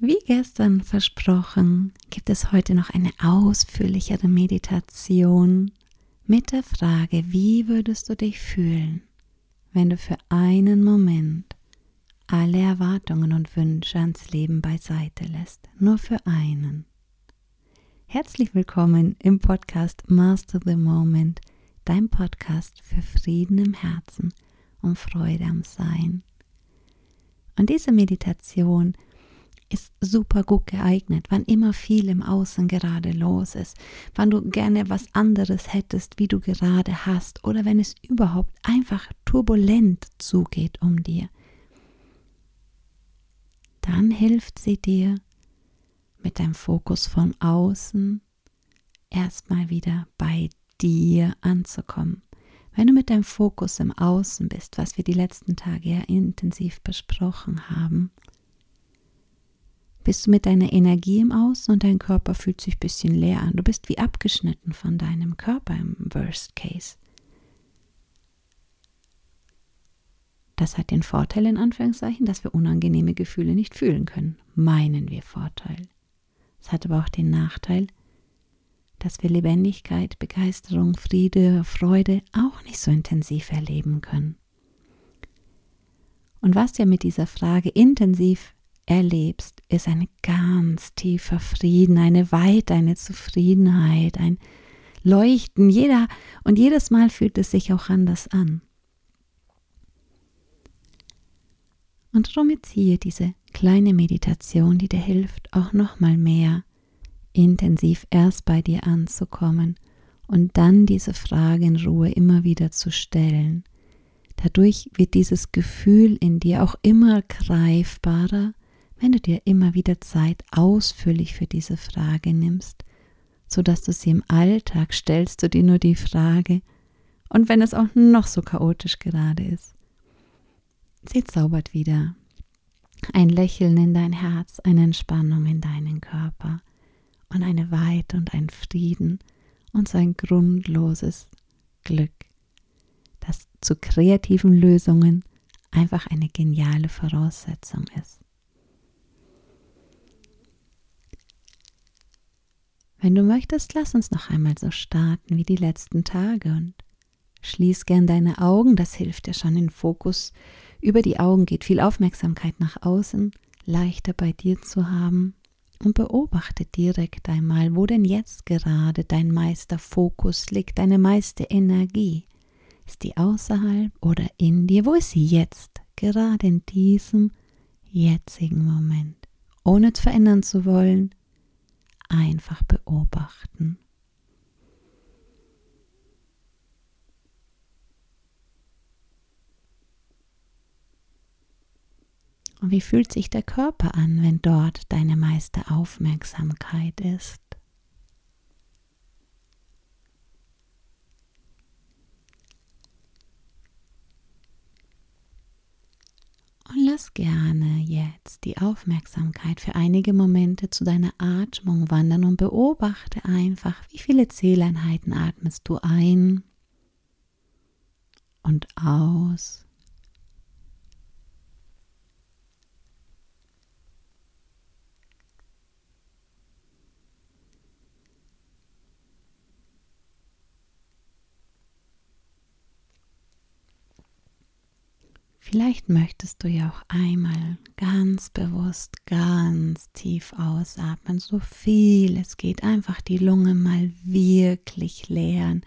Wie gestern versprochen, gibt es heute noch eine ausführlichere Meditation mit der Frage, wie würdest du dich fühlen, wenn du für einen Moment alle Erwartungen und Wünsche ans Leben beiseite lässt, nur für einen. Herzlich willkommen im Podcast Master the Moment, dein Podcast für Frieden im Herzen und Freude am Sein. Und diese Meditation ist super gut geeignet, wann immer viel im Außen gerade los ist, wann du gerne was anderes hättest, wie du gerade hast, oder wenn es überhaupt einfach turbulent zugeht um dir. Dann hilft sie dir, mit deinem Fokus von außen erstmal wieder bei dir anzukommen. Wenn du mit deinem Fokus im Außen bist, was wir die letzten Tage ja intensiv besprochen haben, bist du mit deiner Energie im Außen und dein Körper fühlt sich ein bisschen leer an. Du bist wie abgeschnitten von deinem Körper im Worst Case. Das hat den Vorteil in Anführungszeichen, dass wir unangenehme Gefühle nicht fühlen können. Meinen wir Vorteil. Es hat aber auch den Nachteil, dass wir Lebendigkeit, Begeisterung, Friede, Freude auch nicht so intensiv erleben können. Und was du ja mit dieser Frage intensiv erlebst, ist ein ganz tiefer Frieden, eine Weite, eine Zufriedenheit, ein Leuchten. Jeder und jedes Mal fühlt es sich auch anders an. Und jetzt hier diese kleine Meditation, die dir hilft, auch noch mal mehr intensiv erst bei dir anzukommen und dann diese Frage in Ruhe immer wieder zu stellen. Dadurch wird dieses Gefühl in dir auch immer greifbarer wenn du dir immer wieder Zeit ausführlich für diese Frage nimmst, so dass du sie im Alltag stellst du dir nur die Frage, und wenn es auch noch so chaotisch gerade ist. Sie zaubert wieder ein Lächeln in dein Herz, eine Entspannung in deinen Körper und eine Weite und ein Frieden und so ein grundloses Glück, das zu kreativen Lösungen einfach eine geniale Voraussetzung ist. Wenn du möchtest, lass uns noch einmal so starten wie die letzten Tage und schließ gern deine Augen, das hilft dir schon, den Fokus über die Augen geht viel Aufmerksamkeit nach außen, leichter bei dir zu haben und beobachte direkt einmal, wo denn jetzt gerade dein meister Fokus liegt, deine meiste Energie. Ist die außerhalb oder in dir? Wo ist sie jetzt? Gerade in diesem jetzigen Moment. Ohne es verändern zu wollen, einfach beobachten. Und wie fühlt sich der Körper an, wenn dort deine meiste Aufmerksamkeit ist? Und lass gerne jetzt die Aufmerksamkeit für einige Momente zu deiner Atmung wandern und beobachte einfach, wie viele Zähleinheiten atmest du ein und aus. Vielleicht möchtest du ja auch einmal ganz bewusst, ganz tief ausatmen, so viel es geht, einfach die Lunge mal wirklich leeren.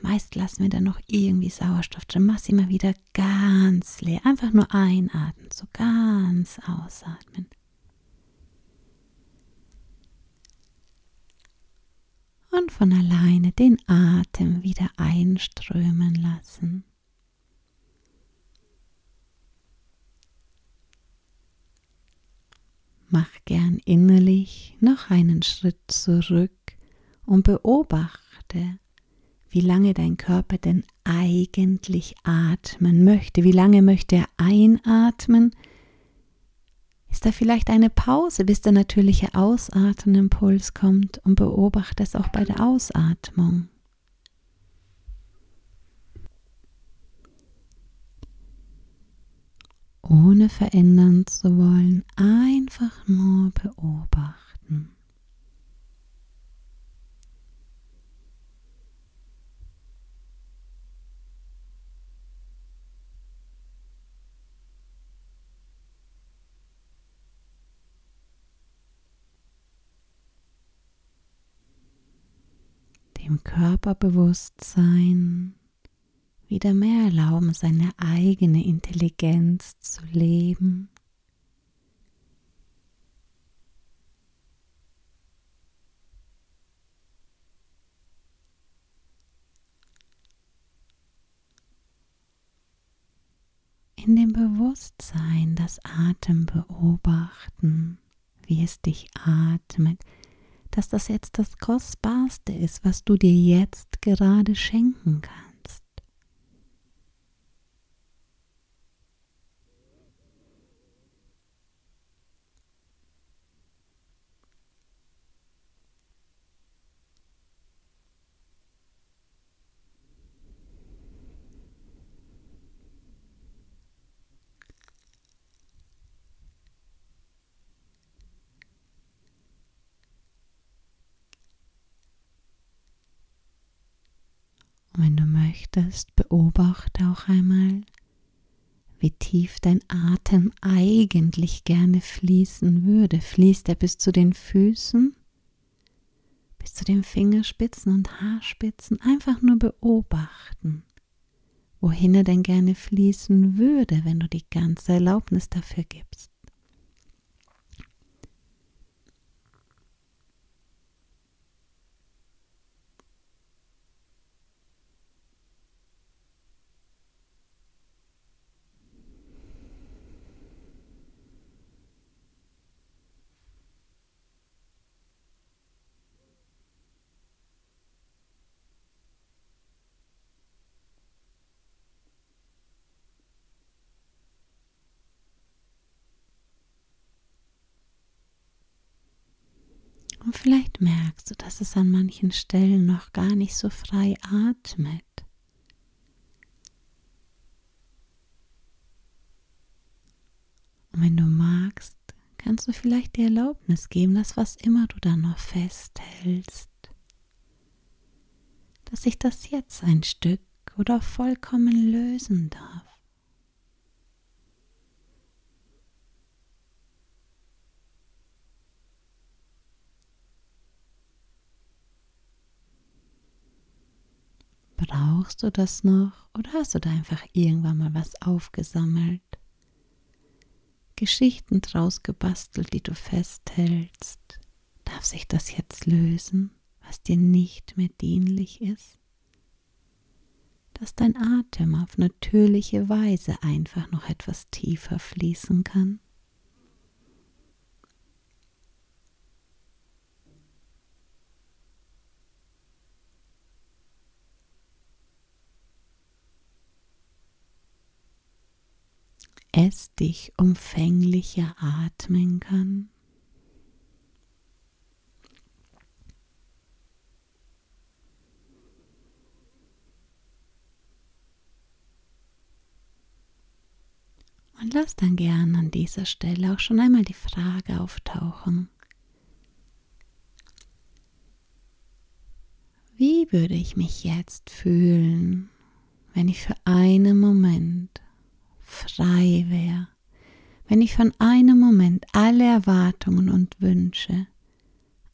Meist lassen wir dann noch irgendwie Sauerstoff drin. Mach sie mal wieder ganz leer. Einfach nur einatmen, so ganz ausatmen. Und von alleine den Atem wieder einströmen lassen. Mach gern innerlich noch einen Schritt zurück und beobachte, wie lange dein Körper denn eigentlich atmen möchte. Wie lange möchte er einatmen? Ist da vielleicht eine Pause, bis der natürliche Ausatmenimpuls kommt und beobachte es auch bei der Ausatmung. Ohne verändern zu wollen, einfach nur beobachten. Dem Körperbewusstsein wieder mehr erlauben, seine eigene Intelligenz zu leben. In dem Bewusstsein das Atem beobachten, wie es dich atmet, dass das jetzt das Kostbarste ist, was du dir jetzt gerade schenken kannst. Und wenn du möchtest, beobachte auch einmal, wie tief dein Atem eigentlich gerne fließen würde. Fließt er bis zu den Füßen, bis zu den Fingerspitzen und Haarspitzen? Einfach nur beobachten, wohin er denn gerne fließen würde, wenn du die ganze Erlaubnis dafür gibst. Und merkst du, dass es an manchen Stellen noch gar nicht so frei atmet. Und wenn du magst, kannst du vielleicht die Erlaubnis geben, dass was immer du da noch festhältst, dass sich das jetzt ein Stück oder vollkommen lösen darf. Brauchst du das noch oder hast du da einfach irgendwann mal was aufgesammelt? Geschichten draus gebastelt, die du festhältst. Darf sich das jetzt lösen, was dir nicht mehr dienlich ist? Dass dein Atem auf natürliche Weise einfach noch etwas tiefer fließen kann? Es dich umfänglicher atmen kann. Und lass dann gern an dieser Stelle auch schon einmal die Frage auftauchen. Wie würde ich mich jetzt fühlen, wenn ich für einen Moment frei wäre, wenn ich von einem Moment alle Erwartungen und Wünsche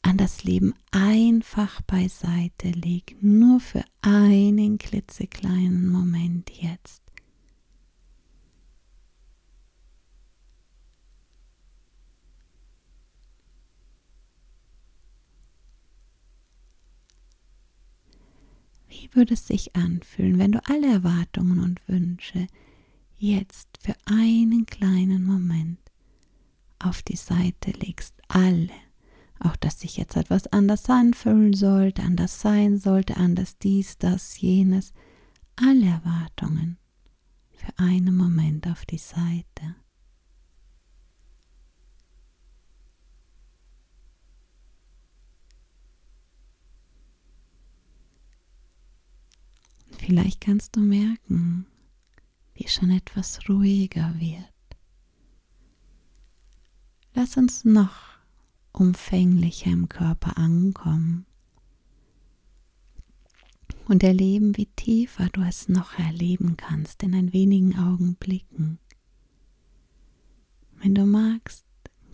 an das Leben einfach beiseite lege, nur für einen klitzekleinen Moment jetzt. Wie würde es sich anfühlen, wenn du alle Erwartungen und Wünsche jetzt für einen kleinen Moment auf die Seite legst, alle, auch dass sich jetzt etwas anders anfühlen sollte, anders sein sollte, anders dies, das, jenes, alle Erwartungen für einen Moment auf die Seite. Vielleicht kannst du merken, wie schon etwas ruhiger wird, Lass uns noch umfänglicher im Körper ankommen und erleben, wie tiefer du es noch erleben kannst in ein wenigen Augenblicken. Wenn du magst,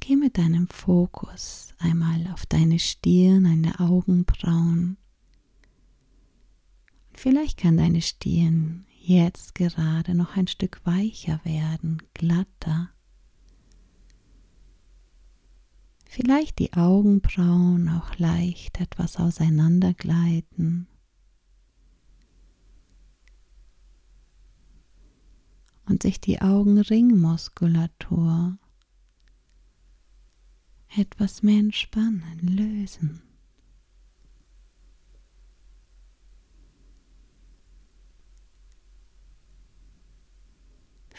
geh mit deinem Fokus einmal auf deine Stirn, deine Augenbrauen. Vielleicht kann deine Stirn jetzt gerade noch ein Stück weicher werden, glatter. Vielleicht die Augenbrauen auch leicht etwas auseinandergleiten. und sich die Augenringmuskulatur etwas mehr entspannen, lösen.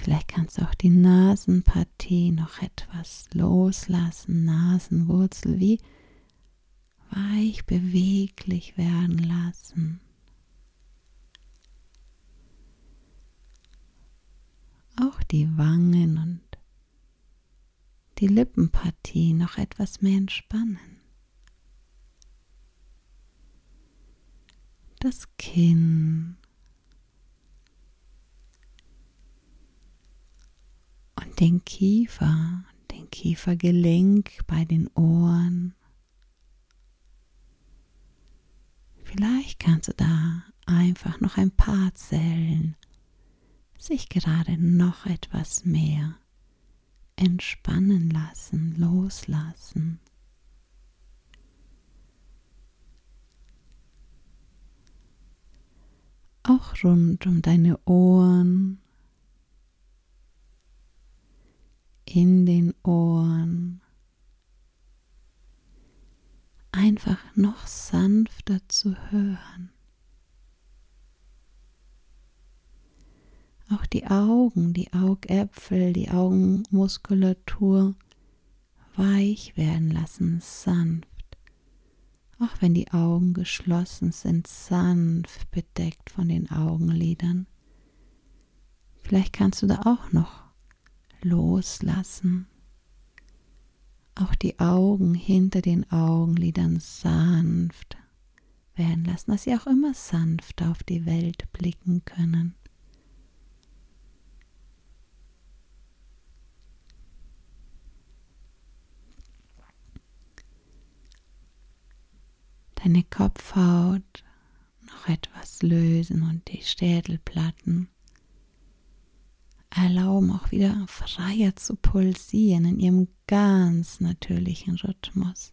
Vielleicht kannst du auch die Nasenpartie noch etwas loslassen, Nasenwurzel wie weich beweglich werden lassen. auch die Wangen und die Lippenpartie noch etwas mehr entspannen. Das Kinn den Kiefer, den Kiefergelenk bei den Ohren. Vielleicht kannst du da einfach noch ein paar Zellen sich gerade noch etwas mehr entspannen lassen, loslassen. Auch rund um deine Ohren, in den Ohren, einfach noch sanfter zu hören. Auch die Augen, die Augäpfel, die Augenmuskulatur weich werden lassen, sanft. Auch wenn die Augen geschlossen sind, sanft bedeckt von den Augenlidern. Vielleicht kannst du da auch noch loslassen. Auch die Augen hinter den Augenlidern sanft werden lassen, dass sie auch immer sanft auf die Welt blicken können. deine Kopfhaut noch etwas lösen und die Schädelplatten erlauben auch wieder freier zu pulsieren in ihrem ganz natürlichen Rhythmus,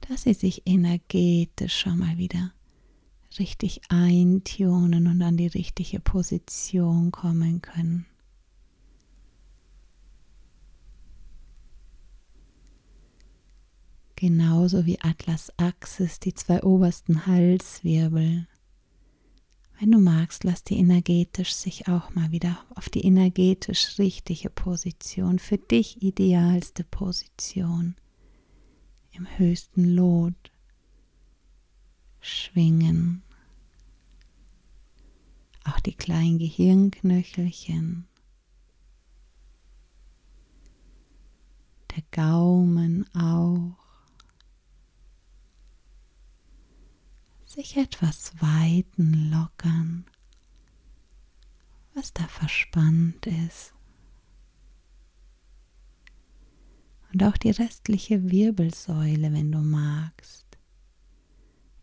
dass sie sich energetisch schon mal wieder richtig eintunen und an die richtige Position kommen können. genauso wie Atlas Axis, die zwei obersten Halswirbel. Wenn du magst, lass die energetisch sich auch mal wieder auf die energetisch richtige Position, für dich idealste Position im höchsten Lot schwingen. Auch die kleinen Gehirnknöchelchen, der Gaumen auch. Sich etwas weiten, lockern, was da verspannt ist. Und auch die restliche Wirbelsäule, wenn du magst.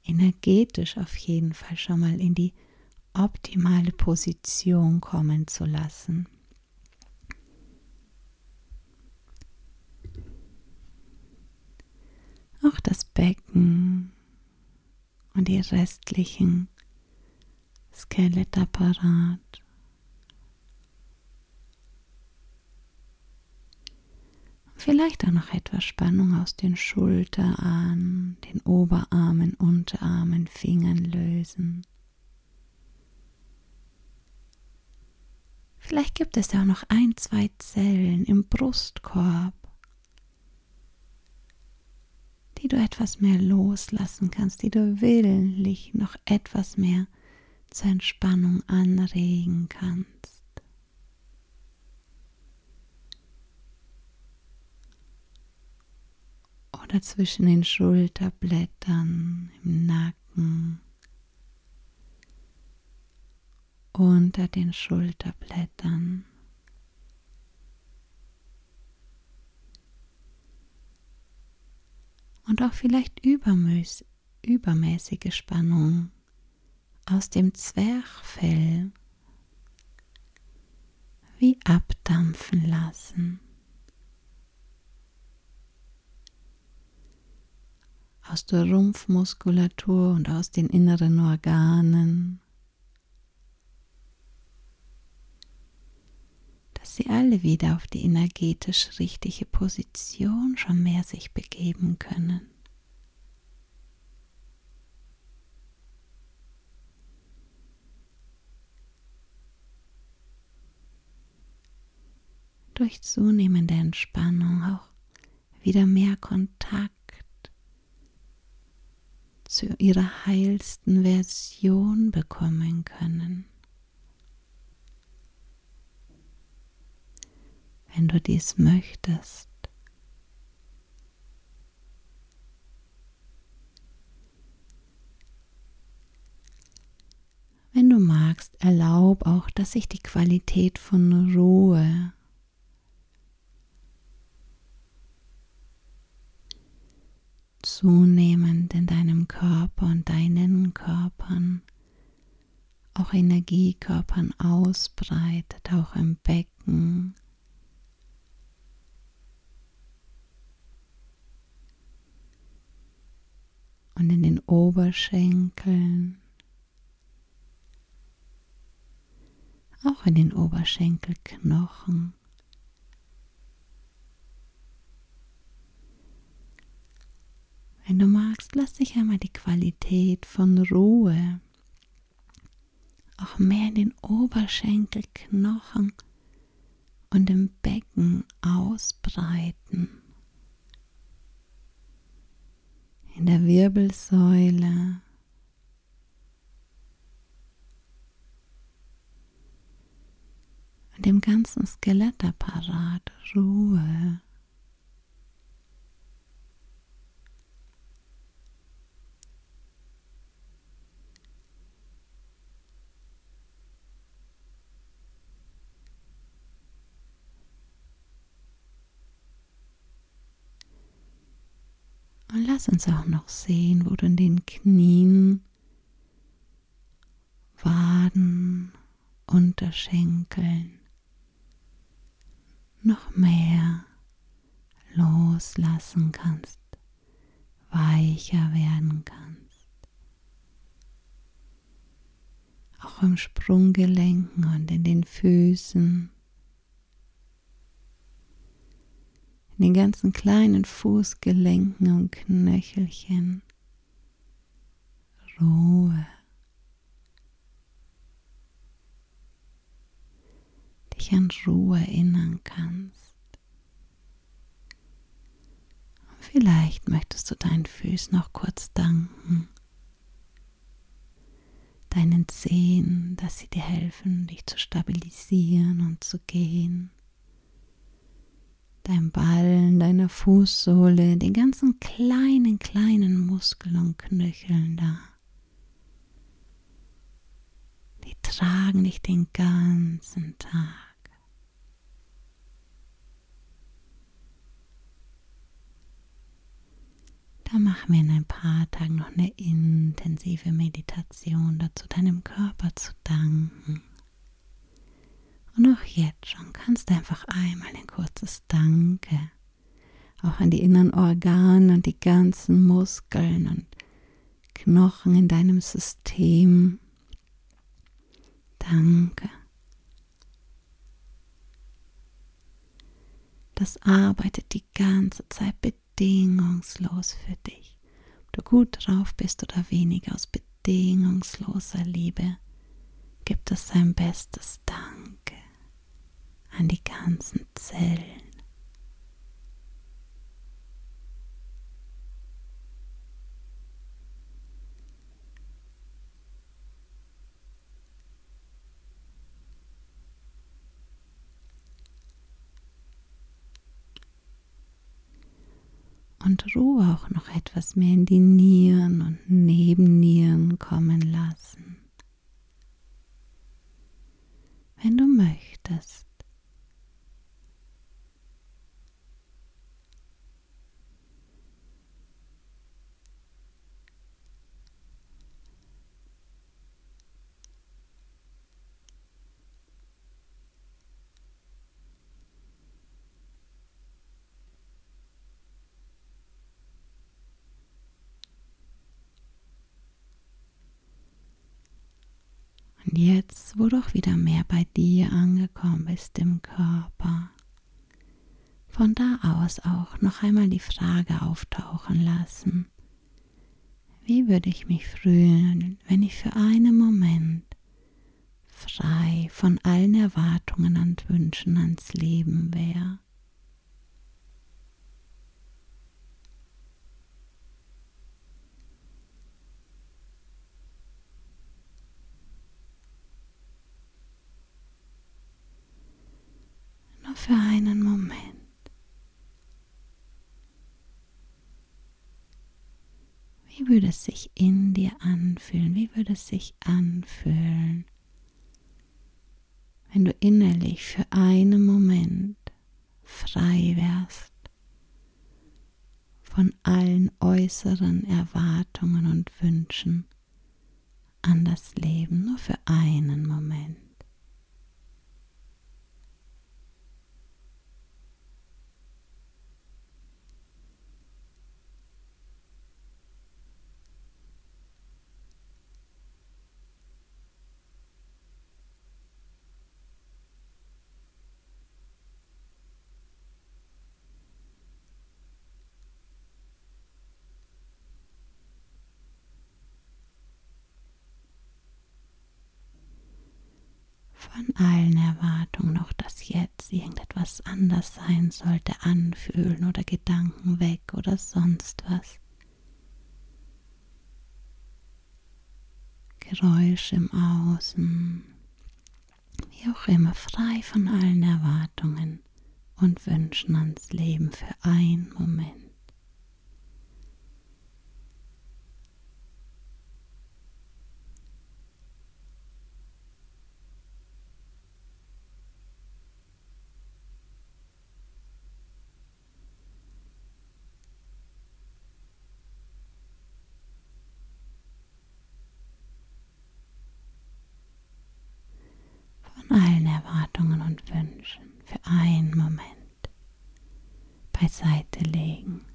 Energetisch auf jeden Fall schon mal in die optimale Position kommen zu lassen. Auch das Becken und die restlichen Skelettapparat. Vielleicht auch noch etwas Spannung aus den Schulterarmen, den Oberarmen, Unterarmen, Fingern lösen. Vielleicht gibt es auch noch ein, zwei Zellen im Brustkorb, die du etwas mehr loslassen kannst, die du willentlich noch etwas mehr zur Entspannung anregen kannst. oder zwischen den Schulterblättern, im Nacken, unter den Schulterblättern. Und auch vielleicht übermäßige Spannung aus dem Zwerchfell wie abdampfen lassen. Aus der Rumpfmuskulatur und aus den inneren Organen. Sie alle wieder auf die energetisch richtige Position schon mehr sich begeben können. durch zunehmende Entspannung auch wieder mehr Kontakt zu ihrer heilsten Version bekommen können. Wenn du dies möchtest, Wenn du magst, erlaub auch, dass sich die Qualität von Ruhe zunehmend in deinem Körper und deinen Körpern, auch Energiekörpern ausbreitet, auch im Becken. Und in den Oberschenkeln, auch in den Oberschenkelknochen. Wenn du magst, lass dich einmal die Qualität von Ruhe auch mehr in den Oberschenkelknochen und im Becken ausbreiten. In der Wirbelsäule. Und dem ganzen Skelettapparat Ruhe. Und lass uns auch noch sehen, wo du in den Knien, Waden, Unterschenkeln noch mehr loslassen kannst, weicher werden kannst. Auch im Sprunggelenken und in den Füßen. In den ganzen kleinen Fußgelenken und Knöchelchen. Ruhe. Dich an Ruhe erinnern kannst. Und vielleicht möchtest du deinen Füßen noch kurz danken. Deinen Zehen, dass sie dir helfen, dich zu stabilisieren und zu gehen deinem Ballen, deiner Fußsohle, den ganzen kleinen, kleinen Muskeln und Knöcheln da. Die tragen dich den ganzen Tag. Da machen wir in ein paar Tagen noch eine intensive Meditation dazu, deinem Körper zu danken. Und auch jetzt schon kannst du einfach einmal ein kurzes Danke auch an die inneren Organe und die ganzen Muskeln und Knochen in deinem System. Danke. Das arbeitet die ganze Zeit bedingungslos für dich. Ob du gut drauf bist oder weniger aus bedingungsloser Liebe, gibt es sein bestes Dank an die ganzen Zellen. Und Ruhe auch noch etwas mehr in die Nieren und Nebennieren kommen lassen. Wenn du möchtest, Jetzt, wo du auch wieder mehr bei dir angekommen bist im Körper, von da aus auch noch einmal die Frage auftauchen lassen. Wie würde ich mich fühlen, wenn ich für einen Moment frei von allen Erwartungen und Wünschen ans Leben wäre? Für einen Moment. Wie würde es sich in dir anfühlen? Wie würde es sich anfühlen, wenn du innerlich für einen Moment frei wärst von allen äußeren Erwartungen und Wünschen an das Leben, nur für einen Moment? Von allen Erwartungen, auch dass jetzt irgendetwas anders sein sollte, anfühlen oder Gedanken weg oder sonst was. Geräusche im Außen, wie auch immer, frei von allen Erwartungen und Wünschen ans Leben für einen Moment. allen Erwartungen und Wünschen für einen Moment beiseite legen.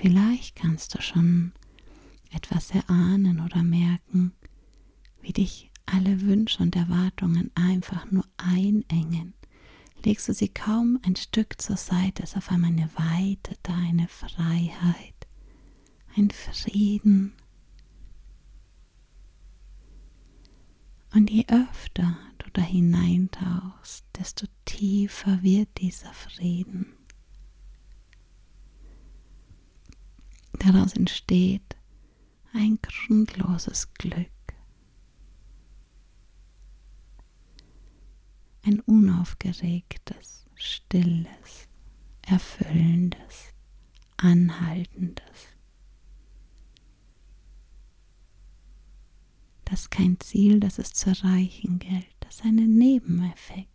Vielleicht kannst du schon etwas erahnen oder merken, wie dich alle Wünsche und Erwartungen einfach nur einengen. Legst du sie kaum ein Stück zur Seite, ist auf einmal eine Weite da, eine Freiheit, ein Frieden. Und je öfter du da hineintauchst, desto tiefer wird dieser Frieden. Daraus entsteht ein grundloses Glück, ein unaufgeregtes, stilles, erfüllendes, anhaltendes. Das kein Ziel, das es zu erreichen gilt, das ist ein Nebeneffekt.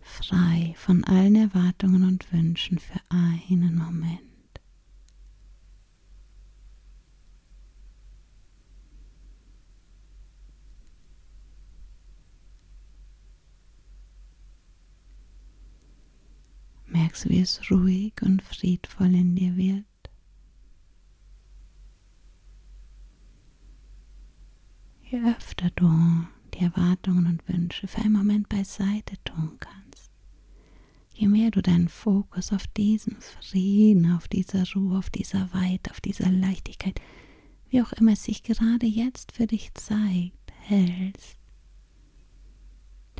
Frei von allen Erwartungen und Wünschen für einen Moment. Merkst, wie es ruhig und friedvoll in dir wird. je öfter du die Erwartungen und Wünsche für einen Moment beiseite tun kannst, je mehr du deinen Fokus auf diesen Frieden, auf dieser Ruhe, auf dieser Weite, auf dieser Leichtigkeit, wie auch immer es sich gerade jetzt für dich zeigt, hältst,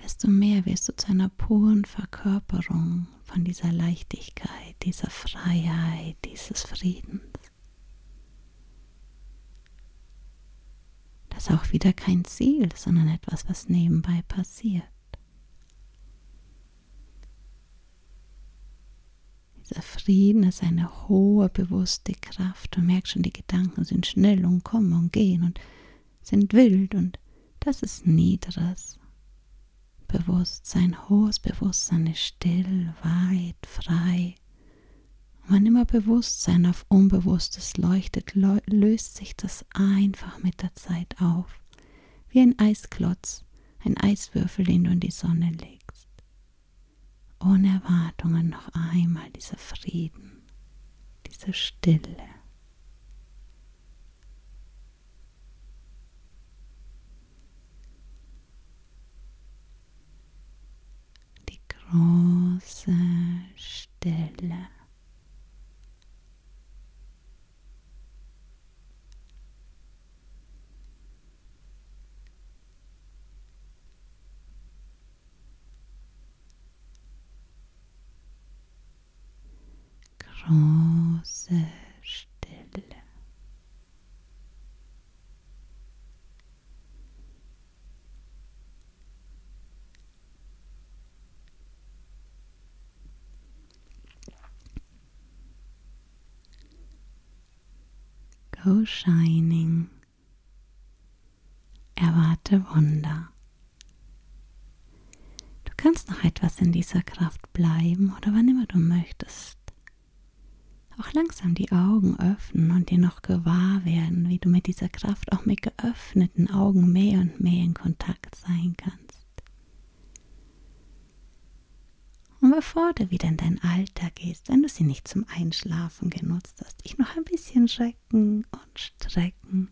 desto mehr wirst du zu einer puren Verkörperung von dieser Leichtigkeit, dieser Freiheit, dieses Friedens. Das ist auch wieder kein Ziel, sondern etwas, was nebenbei passiert. Dieser Frieden ist eine hohe bewusste Kraft. Du merkst schon, die Gedanken sind schnell und kommen und gehen und sind wild und das ist niederes Bewusstsein. Hohes Bewusstsein ist still, weit, frei. Wann immer Bewusstsein auf Unbewusstes leuchtet, löst sich das einfach mit der Zeit auf. Wie ein Eisklotz, ein Eiswürfel, den du in die Sonne legst ohne Erwartungen noch einmal dieser Frieden, diese Stille. Große Stille. Go Shining. Erwarte Wunder. Du kannst noch etwas in dieser Kraft bleiben oder wann immer du möchtest auch langsam die Augen öffnen und dir noch gewahr werden, wie du mit dieser Kraft auch mit geöffneten Augen mehr und mehr in Kontakt sein kannst. Und bevor du wieder in dein Alltag gehst, wenn du sie nicht zum Einschlafen genutzt hast, dich noch ein bisschen recken und strecken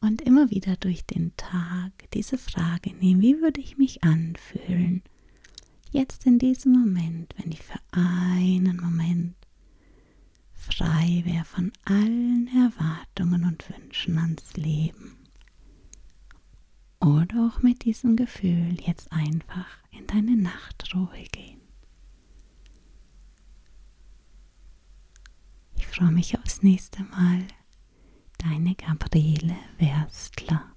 und immer wieder durch den Tag diese Frage nehmen, wie würde ich mich anfühlen? Jetzt in diesem Moment, wenn ich für einen Moment frei wäre von allen Erwartungen und Wünschen ans Leben. Oder auch mit diesem Gefühl jetzt einfach in deine Nachtruhe gehen. Ich freue mich aufs nächste Mal. Deine Gabriele Werstler.